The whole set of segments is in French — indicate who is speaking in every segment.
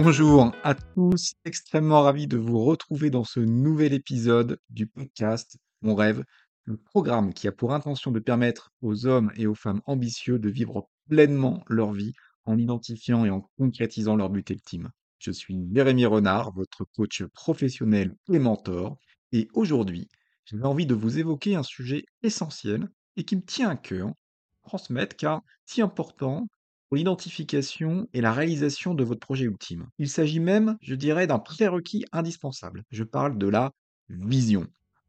Speaker 1: Bonjour à tous, extrêmement ravi de vous retrouver dans ce nouvel épisode du podcast Mon rêve, le programme qui a pour intention de permettre aux hommes et aux femmes ambitieux de vivre pleinement leur vie en identifiant et en concrétisant leur but ultime. Je suis Jérémy Renard, votre coach professionnel et mentor, et aujourd'hui, j'avais envie de vous évoquer un sujet essentiel et qui me tient à cœur, transmettre car si important pour l'identification et la réalisation de votre projet ultime. Il s'agit même, je dirais, d'un prérequis indispensable. Je parle de la vision.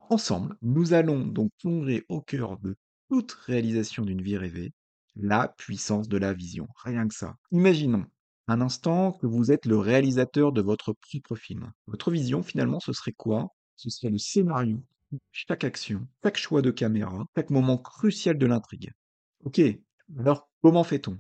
Speaker 1: Ensemble, nous allons donc plonger au cœur de toute réalisation d'une vie rêvée la puissance de la vision. Rien que ça. Imaginons un instant que vous êtes le réalisateur de votre propre film. Votre vision, finalement, ce serait quoi? Ce serait le scénario, chaque action, chaque choix de caméra, chaque moment crucial de l'intrigue. Ok, alors comment fait-on?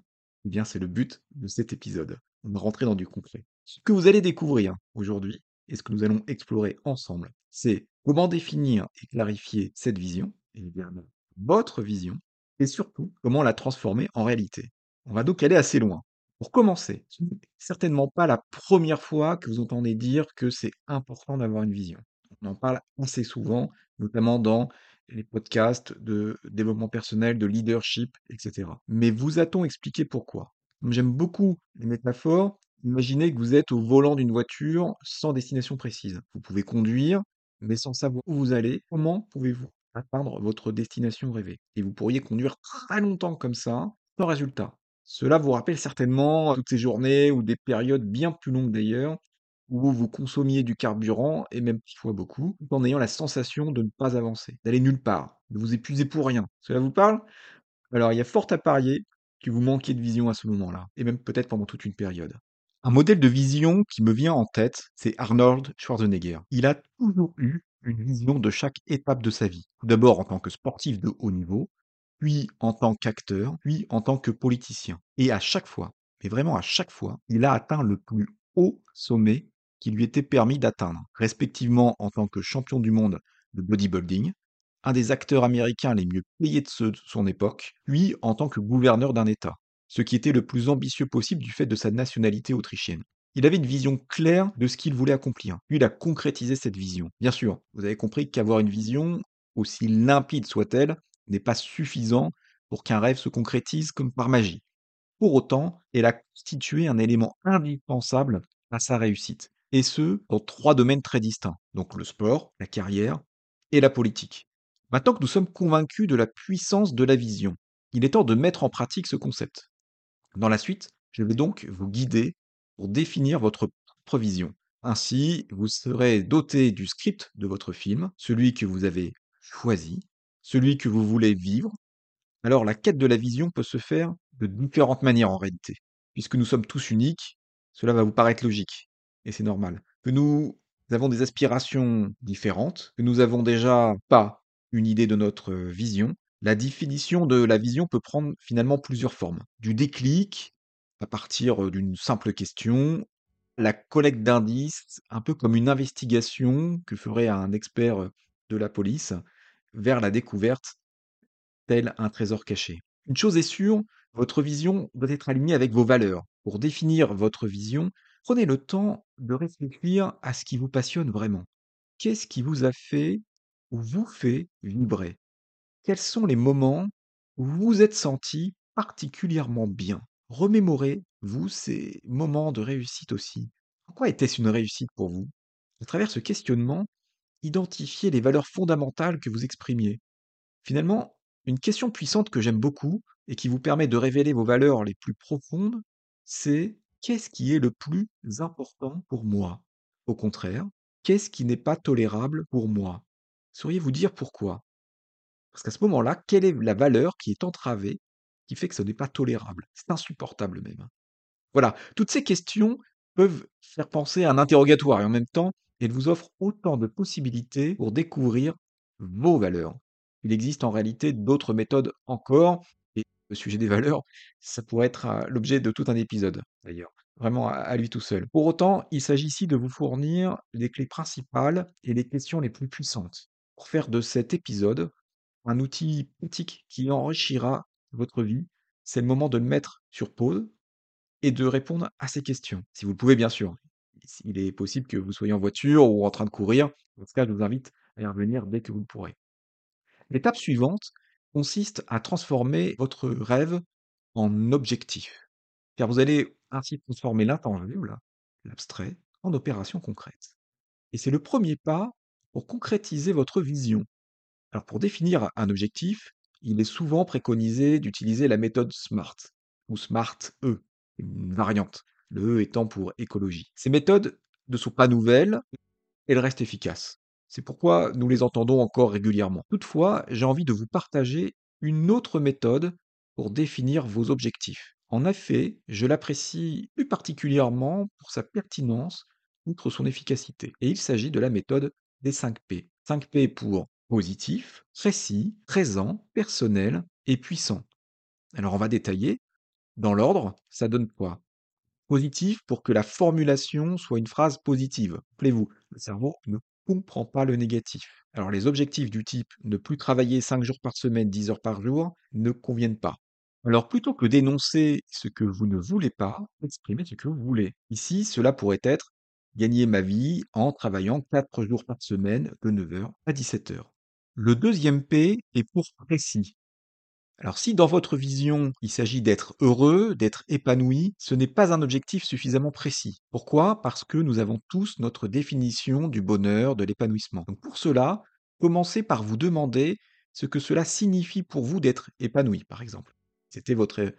Speaker 1: Eh bien, c'est le but de cet épisode. On va rentrer dans du concret. Ce que vous allez découvrir aujourd'hui, et ce que nous allons explorer ensemble, c'est comment définir et clarifier cette vision, et bien votre vision, et surtout comment la transformer en réalité. On va donc aller assez loin. Pour commencer, ce n'est certainement pas la première fois que vous entendez dire que c'est important d'avoir une vision. On en parle assez souvent, notamment dans les podcasts de développement personnel, de leadership, etc. Mais vous a-t-on expliqué pourquoi? J'aime beaucoup les métaphores. Imaginez que vous êtes au volant d'une voiture sans destination précise. Vous pouvez conduire, mais sans savoir où vous allez. Comment pouvez-vous atteindre votre destination rêvée? Et vous pourriez conduire très longtemps comme ça, sans résultat. Cela vous rappelle certainement toutes ces journées ou des périodes bien plus longues d'ailleurs, où vous consommiez du carburant, et même parfois beaucoup, en ayant la sensation de ne pas avancer, d'aller nulle part, de vous épuiser pour rien. Cela vous parle? Alors il y a fort à parier que vous manquiez de vision à ce moment-là, et même peut-être pendant toute une période. Un modèle de vision qui me vient en tête, c'est Arnold Schwarzenegger. Il a toujours eu une vision de chaque étape de sa vie. D'abord en tant que sportif de haut niveau, puis en tant qu'acteur, puis en tant que politicien. Et à chaque fois, mais vraiment à chaque fois, il a atteint le plus haut sommet qui lui était permis d'atteindre, respectivement en tant que champion du monde de bodybuilding, un des acteurs américains les mieux payés de, son époque, puis en tant que gouverneur d'un État, ce qui était le plus ambitieux possible du fait de sa nationalité autrichienne. Il avait une vision claire de ce qu'il voulait accomplir, puis il a concrétisé cette vision. Bien sûr, vous avez compris qu'avoir une vision, aussi limpide soit-elle, n'est pas suffisant pour qu'un rêve se concrétise comme par magie. Pour autant, elle a constitué un élément indispensable à sa réussite et ce, dans trois domaines très distincts, donc le sport, la carrière et la politique. Maintenant que nous sommes convaincus de la puissance de la vision, il est temps de mettre en pratique ce concept. Dans la suite, je vais donc vous guider pour définir votre propre vision. Ainsi, vous serez doté du script de votre film, celui que vous avez choisi, celui que vous voulez vivre. Alors la quête de la vision peut se faire de différentes manières en réalité. Puisque nous sommes tous uniques, cela va vous paraître logique et c'est normal. Que nous avons des aspirations différentes, que nous avons déjà pas une idée de notre vision. La définition de la vision peut prendre finalement plusieurs formes. Du déclic, à partir d'une simple question, la collecte d'indices, un peu comme une investigation que ferait un expert de la police, vers la découverte, tel un trésor caché. Une chose est sûre, votre vision doit être alignée avec vos valeurs. Pour définir votre vision, Prenez le temps de réfléchir à ce qui vous passionne vraiment. Qu'est-ce qui vous a fait ou vous fait vibrer? Quels sont les moments où vous vous êtes senti particulièrement bien? Remémorez-vous ces moments de réussite aussi. Pourquoi était-ce une réussite pour vous? À travers ce questionnement, identifiez les valeurs fondamentales que vous exprimiez. Finalement, une question puissante que j'aime beaucoup et qui vous permet de révéler vos valeurs les plus profondes, c'est Qu'est-ce qui est le plus important pour moi? Au contraire, qu'est-ce qui n'est pas tolérable pour moi? Sauriez-vous dire pourquoi? Parce qu'à ce moment-là, quelle est la valeur qui est entravée, qui fait que ce n'est pas tolérable? C'est insupportable même. Voilà, toutes ces questions peuvent faire penser à un interrogatoire et en même temps, elles vous offrent autant de possibilités pour découvrir vos valeurs. Il existe en réalité d'autres méthodes encore, le sujet des valeurs, ça pourrait être l'objet de tout un épisode, d'ailleurs, vraiment à, lui tout seul. Pour autant, il s'agit ici de vous fournir les clés principales et les questions les plus puissantes pour faire de cet épisode un outil pratique qui enrichira votre vie. C'est le moment de le mettre sur pause, et de répondre à ces questions, si vous le pouvez bien sûr. Il est possible que vous soyez en voiture ou en train de courir. Dans ce cas, je vous invite à y revenir dès que vous le pourrez. L'étape suivante consiste à transformer votre rêve en objectif, car vous allez ainsi transformer l'intangible, l'abstrait, en opération concrète. Et c'est le premier pas pour concrétiser votre vision. Alors pour définir un objectif, il est souvent préconisé d'utiliser la méthode SMART ou SMART-E, une variante, le E étant pour écologie. Ces méthodes ne sont pas nouvelles, elles restent efficaces. C'est pourquoi nous les entendons encore régulièrement. Toutefois, j'ai envie de vous partager une autre méthode pour définir vos objectifs. En effet, je l'apprécie plus particulièrement pour sa pertinence outre son efficacité. Et il s'agit de la méthode des 5 P. 5 P pour positif, précis, présent, personnel et puissant. Alors on va détailler. Dans l'ordre, ça donne quoi? Positif pour que la formulation soit une phrase positive. Rappelez-vous, le cerveau ne comprend pas le négatif. Alors les objectifs du type ne plus travailler 5 jours par semaine, 10 heures par jour ne conviennent pas. Alors plutôt que d'énoncer ce que vous ne voulez pas, exprimez ce que vous voulez. Ici, cela pourrait être gagner ma vie en travaillant 4 jours par semaine de 9 heures à 17 heures. Le deuxième P est pour précis. Alors si dans votre vision, il s'agit d'être heureux, d'être épanoui, ce n'est pas un objectif suffisamment précis. Pourquoi? Parce que nous avons tous notre définition du bonheur, de l'épanouissement. Donc pour cela, commencez par vous demander ce que cela signifie pour vous d'être épanoui, par exemple. C'était votre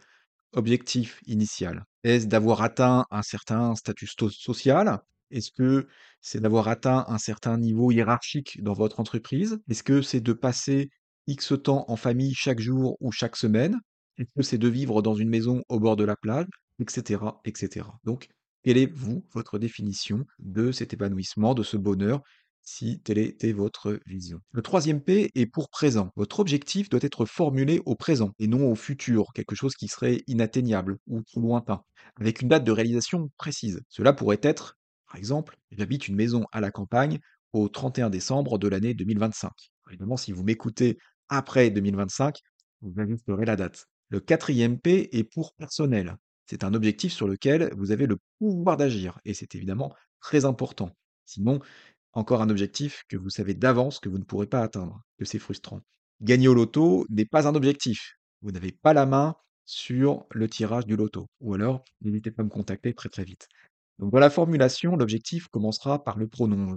Speaker 1: objectif initial. Est-ce d'avoir atteint un certain statut social? Est-ce que c'est d'avoir atteint un certain niveau hiérarchique dans votre entreprise? Est-ce que c'est de passer X temps en famille chaque jour ou chaque semaine Est-ce que c'est de vivre dans une maison au bord de la plage Etc. etc. Donc, quelle est, vous, votre définition de cet épanouissement, de ce bonheur si telle était votre vision? Le troisième P est pour présent. Votre objectif doit être formulé au présent et non au futur, quelque chose qui serait inatteignable ou trop lointain, avec une date de réalisation précise. Cela pourrait être, par exemple, j'habite une maison à la campagne au 31 décembre de l'année 2025. Évidemment, si vous m'écoutez après 2025, vous ajusterez la date. Le quatrième P est pour personnel. C'est un objectif sur lequel vous avez le pouvoir d'agir et c'est évidemment très important. Sinon, encore un objectif que vous savez d'avance que vous ne pourrez pas atteindre, que c'est frustrant. Gagner au loto n'est pas un objectif. Vous n'avez pas la main sur le tirage du loto. Ou alors, n'hésitez pas à me contacter très très vite. Donc dans la formulation, l'objectif commencera par le pronom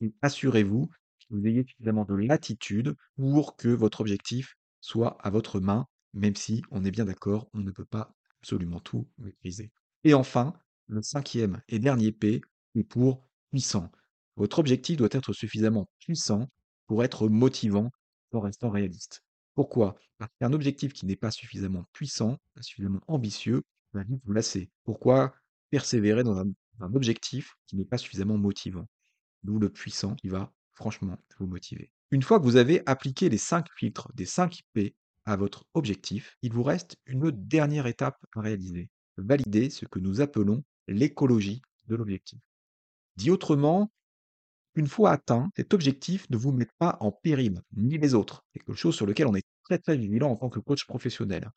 Speaker 1: je assurez-vous vous ayez suffisamment de latitude pour que votre objectif soit à votre main, même si on est bien d'accord, on ne peut pas absolument tout maîtriser. Et enfin, le cinquième et dernier P est pour puissant. Votre objectif doit être suffisamment puissant pour être motivant en restant réaliste. Pourquoi? Parce qu'un objectif qui n'est pas suffisamment puissant, pas suffisamment ambitieux, va vite vous lasser. Pourquoi persévérer dans un, objectif qui n'est pas suffisamment motivant? D'où le puissant qui va franchement vous motiver. Une fois que vous avez appliqué les 5 filtres des 5 P à votre objectif, il vous reste une dernière étape à réaliser. Valider ce que nous appelons l'écologie de l'objectif. Dit autrement, une fois atteint, cet objectif ne vous met pas en péril, ni les autres. C'est quelque chose sur lequel on est très très vigilant en tant que coach professionnel.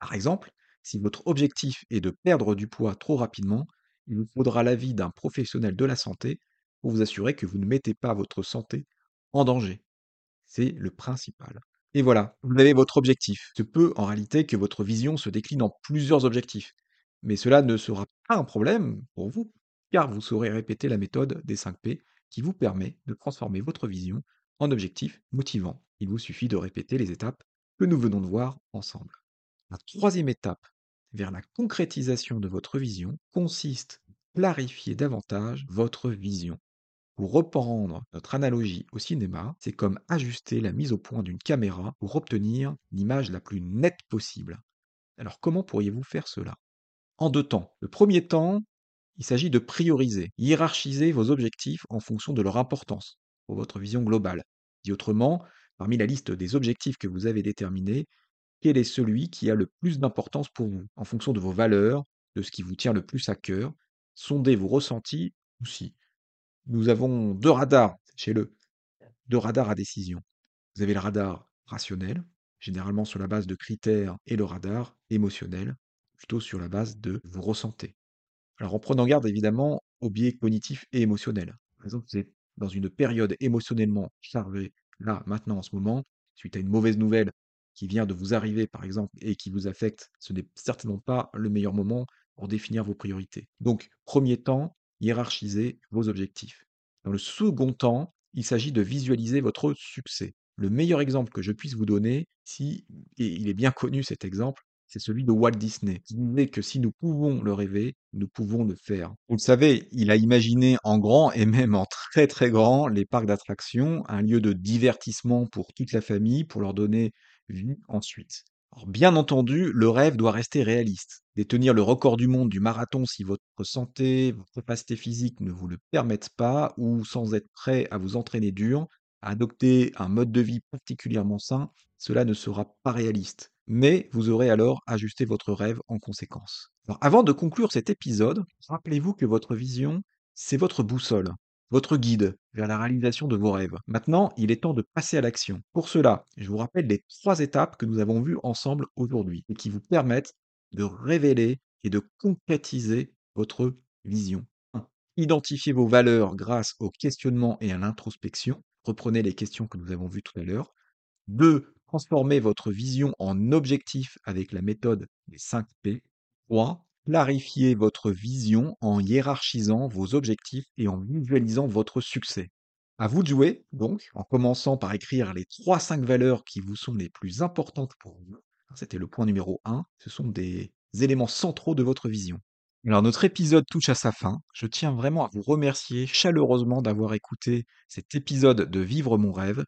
Speaker 1: Par exemple, si votre objectif est de perdre du poids trop rapidement, il vous faudra l'avis d'un professionnel de la santé pour vous assurer que vous ne mettez pas votre santé en danger. C'est le principal. Et voilà, vous avez votre objectif. Ce peut en réalité que votre vision se décline en plusieurs objectifs. Mais cela ne sera pas un problème pour vous, car vous saurez répéter la méthode des 5 P qui vous permet de transformer votre vision en objectif motivant. Il vous suffit de répéter les étapes que nous venons de voir ensemble. La troisième étape vers la concrétisation de votre vision consiste à clarifier davantage votre vision. Pour reprendre notre analogie au cinéma, c'est comme ajuster la mise au point d'une caméra pour obtenir l'image la plus nette possible. Alors comment pourriez-vous faire cela? En deux temps. Le premier temps, il s'agit de prioriser, hiérarchiser vos objectifs en fonction de leur importance pour votre vision globale. Dit autrement, parmi la liste des objectifs que vous avez déterminés, quel est celui qui a le plus d'importance pour vous, en fonction de vos valeurs, de ce qui vous tient le plus à cœur? Sondez vos ressentis aussi. Nous avons deux radars chez le, deux radars à décision. Vous avez le radar rationnel, généralement sur la base de critères, et le radar émotionnel, plutôt sur la base de vous ressentez. Alors en prenant garde évidemment aux biais cognitifs et émotionnels. Par exemple, vous êtes dans une période émotionnellement chargée, là, maintenant, en ce moment, suite à une mauvaise nouvelle qui vient de vous arriver, par exemple, et qui vous affecte, ce n'est certainement pas le meilleur moment pour définir vos priorités. Donc, premier temps, hiérarchisez vos objectifs. Dans le second temps, il s'agit de visualiser votre succès. Le meilleur exemple que je puisse vous donner, si, et il est bien connu cet exemple, c'est celui de Walt Disney, qui disait que si nous pouvons le rêver, nous pouvons le faire. Vous le savez, il a imaginé en grand et même en très très grand les parcs d'attractions, un lieu de divertissement pour toute la famille, pour leur donner vie ensuite. Bien entendu, le rêve doit rester réaliste. Détenir le record du monde du marathon si votre santé, votre capacité physique ne vous le permettent pas, ou sans être prêt à vous entraîner dur, à adopter un mode de vie particulièrement sain, cela ne sera pas réaliste. Mais vous aurez alors ajusté votre rêve en conséquence. Avant de conclure cet épisode, rappelez-vous que votre vision, c'est votre boussole votre guide vers la réalisation de vos rêves. Maintenant, il est temps de passer à l'action. Pour cela, je vous rappelle les trois étapes que nous avons vues ensemble aujourd'hui et qui vous permettent de révéler et de concrétiser votre vision. 1. Identifiez vos valeurs grâce au questionnement et à l'introspection. Reprenez les questions que nous avons vues tout à l'heure. 2. Transformez votre vision en objectif avec la méthode des 5 P. 3. Clarifiez votre vision en hiérarchisant vos objectifs et en visualisant votre succès. À vous de jouer, donc, en commençant par écrire les 3-5 valeurs qui vous sont les plus importantes pour vous. C'était le point numéro 1. Ce sont des éléments centraux de votre vision. Alors notre épisode touche à sa fin. Je tiens vraiment à vous remercier chaleureusement d'avoir écouté cet épisode de Vivre mon rêve.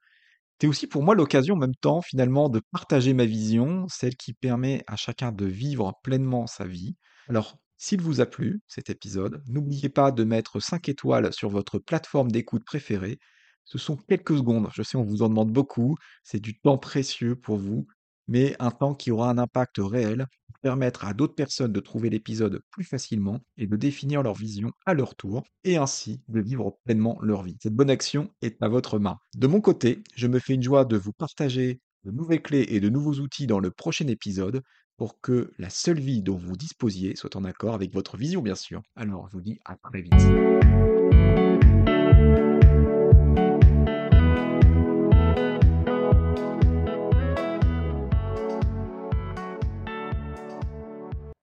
Speaker 1: C'est aussi pour moi l'occasion en même temps finalement de partager ma vision, celle qui permet à chacun de vivre pleinement sa vie. Alors, s'il vous a plu, cet épisode, n'oubliez pas de mettre 5 étoiles sur votre plateforme d'écoute préférée. Ce sont quelques secondes, je sais, on vous en demande beaucoup, c'est du temps précieux pour vous, mais un temps qui aura un impact réel pour permettre à d'autres personnes de trouver l'épisode plus facilement et de définir leur vision à leur tour, et ainsi de vivre pleinement leur vie. Cette bonne action est à votre main. De mon côté, je me fais une joie de vous partager de nouvelles clés et de nouveaux outils dans le prochain épisode pour que la seule vie dont vous disposiez soit en accord avec votre vision, bien sûr. Alors, je vous dis à très vite.